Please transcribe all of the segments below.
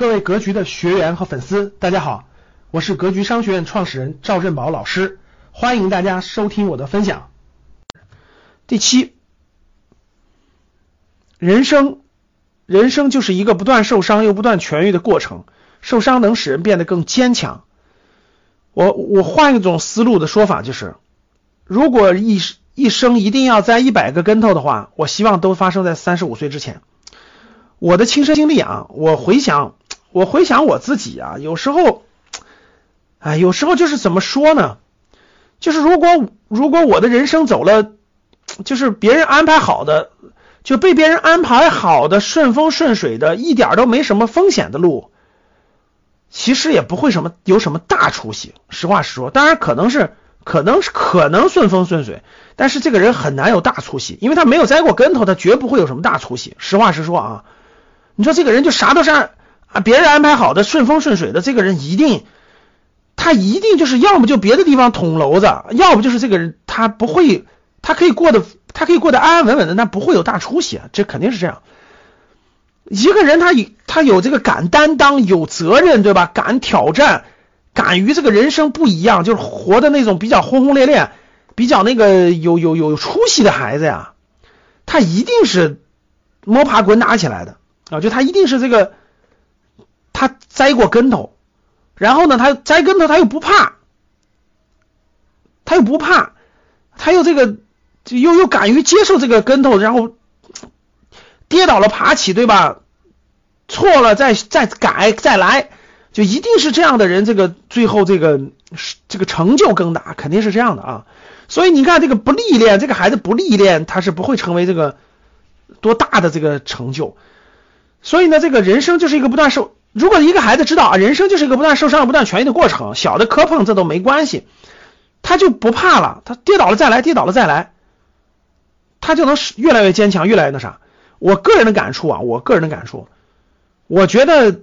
各位格局的学员和粉丝，大家好，我是格局商学院创始人赵振宝老师，欢迎大家收听我的分享。第七，人生，人生就是一个不断受伤又不断痊愈的过程，受伤能使人变得更坚强。我我换一种思路的说法就是，如果一一生一定要栽一百个跟头的话，我希望都发生在三十五岁之前。我的亲身经历啊，我回想。我回想我自己啊，有时候，哎，有时候就是怎么说呢？就是如果如果我的人生走了，就是别人安排好的，就被别人安排好的顺风顺水的，一点都没什么风险的路，其实也不会什么有什么大出息。实话实说，当然可能是可能是可能顺风顺水，但是这个人很难有大出息，因为他没有栽过跟头，他绝不会有什么大出息。实话实说啊，你说这个人就啥都是。啊，别人安排好的顺风顺水的这个人一定，他一定就是要么就别的地方捅娄子，要不就是这个人他不会，他可以过得他可以过得安安稳稳的，但不会有大出息，啊这肯定是这样。一个人他有他有这个敢担当、有责任，对吧？敢挑战，敢于这个人生不一样，就是活的那种比较轰轰烈烈、比较那个有有有出息的孩子呀，他一定是摸爬滚打起来的啊，就他一定是这个。他栽过跟头，然后呢，他栽跟头他又不怕，他又不怕，他又这个又又敢于接受这个跟头，然后跌倒了爬起，对吧？错了再再改再来，就一定是这样的人，这个最后这个这个成就更大，肯定是这样的啊。所以你看这个不历练，这个孩子不历练，他是不会成为这个多大的这个成就。所以呢，这个人生就是一个不断受。如果一个孩子知道啊，人生就是一个不断受伤、不断痊愈的过程，小的磕碰这都没关系，他就不怕了。他跌倒了再来，跌倒了再来，他就能越来越坚强，越来越那啥。我个人的感触啊，我个人的感触，我觉得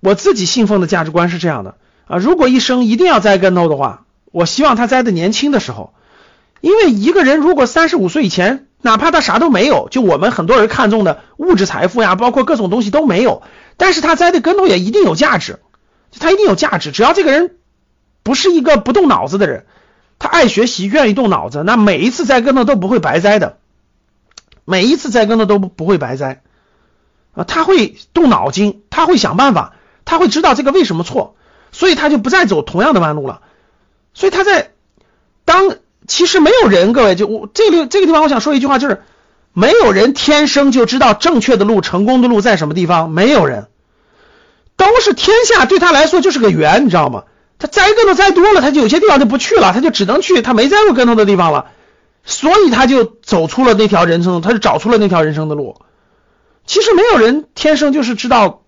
我自己信奉的价值观是这样的啊。如果一生一定要栽跟头的话，我希望他栽的年轻的时候，因为一个人如果三十五岁以前。哪怕他啥都没有，就我们很多人看重的物质财富呀，包括各种东西都没有，但是他栽的跟头也一定有价值，他一定有价值。只要这个人不是一个不动脑子的人，他爱学习，愿意动脑子，那每一次栽跟头都不会白栽的，每一次栽跟头都不会白栽啊，他会动脑筋，他会想办法，他会知道这个为什么错，所以他就不再走同样的弯路了，所以他在当。其实没有人，各位就我这里这个地方，我想说一句话，就是没有人天生就知道正确的路、成功的路在什么地方，没有人，都是天下对他来说就是个圆，你知道吗？他栽跟头栽多了，他就有些地方就不去了，他就只能去他没栽过跟头的地方了，所以他就走出了那条人生，他就找出了那条人生的路。其实没有人天生就是知道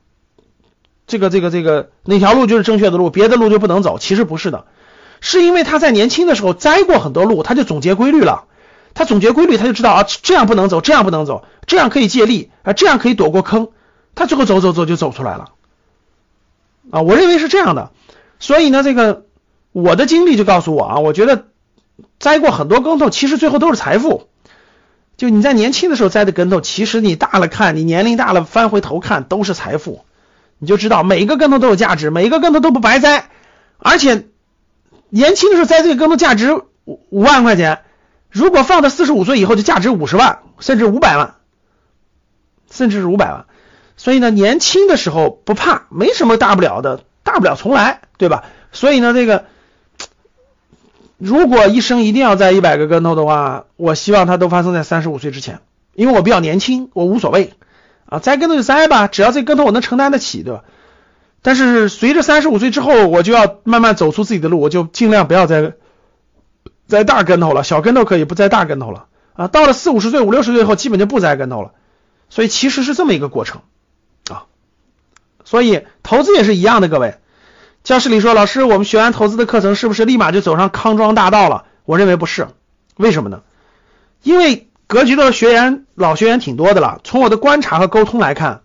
这个这个这个哪条路就是正确的路，别的路就不能走，其实不是的。是因为他在年轻的时候栽过很多路，他就总结规律了。他总结规律，他就知道啊，这样不能走，这样不能走，这样可以借力啊，这样可以躲过坑。他最后走走走就走出来了啊！我认为是这样的。所以呢，这个我的经历就告诉我啊，我觉得栽过很多跟头，其实最后都是财富。就你在年轻的时候栽的跟头，其实你大了看，你年龄大了翻回头看都是财富。你就知道每一个跟头都有价值，每一个跟头都不白栽，而且。年轻的时候栽这个跟头价值五五万块钱，如果放到四十五岁以后就价值五十万，甚至五百万，甚至是五百万。所以呢，年轻的时候不怕，没什么大不了的，大不了重来，对吧？所以呢，这个如果一生一定要栽一百个跟头的话，我希望它都发生在三十五岁之前，因为我比较年轻，我无所谓啊，栽跟头就栽吧，只要这跟头我能承担得起，对吧？但是随着三十五岁之后，我就要慢慢走出自己的路，我就尽量不要再栽大跟头了，小跟头可以不栽大跟头了啊。到了四五十岁、五六十岁以后，基本就不栽跟头了。所以其实是这么一个过程。所以投资也是一样的，各位。教室里说，老师，我们学完投资的课程，是不是立马就走上康庄大道了？我认为不是，为什么呢？因为格局的学员老学员挺多的了，从我的观察和沟通来看。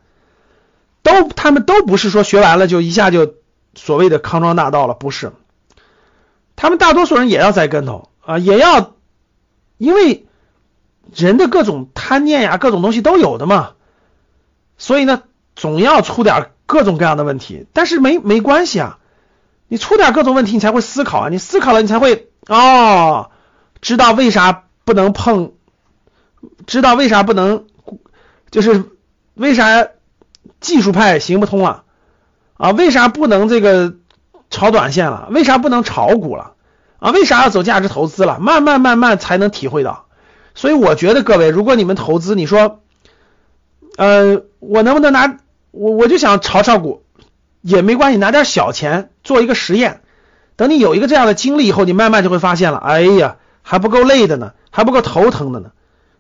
都，他们都不是说学完了就一下就所谓的康庄大道了，不是。他们大多数人也要栽跟头啊，也要，因为人的各种贪念呀，各种东西都有的嘛。所以呢，总要出点各种各样的问题，但是没没关系啊，你出点各种问题，你才会思考啊，你思考了，你才会哦，知道为啥不能碰，知道为啥不能，就是为啥技术派行不通了啊？为啥不能这个炒短线了？为啥不能炒股了？啊？为啥要走价值投资了？慢慢慢慢才能体会到。所以我觉得各位，如果你们投资，你说，呃，我能不能拿我我就想炒炒股也没关系，拿点小钱做一个实验。等你有一个这样的经历以后，你慢慢就会发现了，哎呀，还不够累的呢，还不够头疼的呢，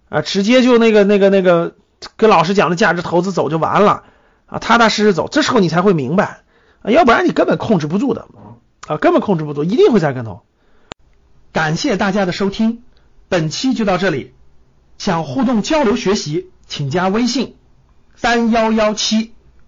啊，直接就那个那个那个跟老师讲的价值投资走就完了啊，踏踏实实走，这时候你才会明白，啊，要不然你根本控制不住的啊，根本控制不住，一定会栽跟头。感谢大家的收听。本期就到这里，想互动交流学习，请加微信三幺幺七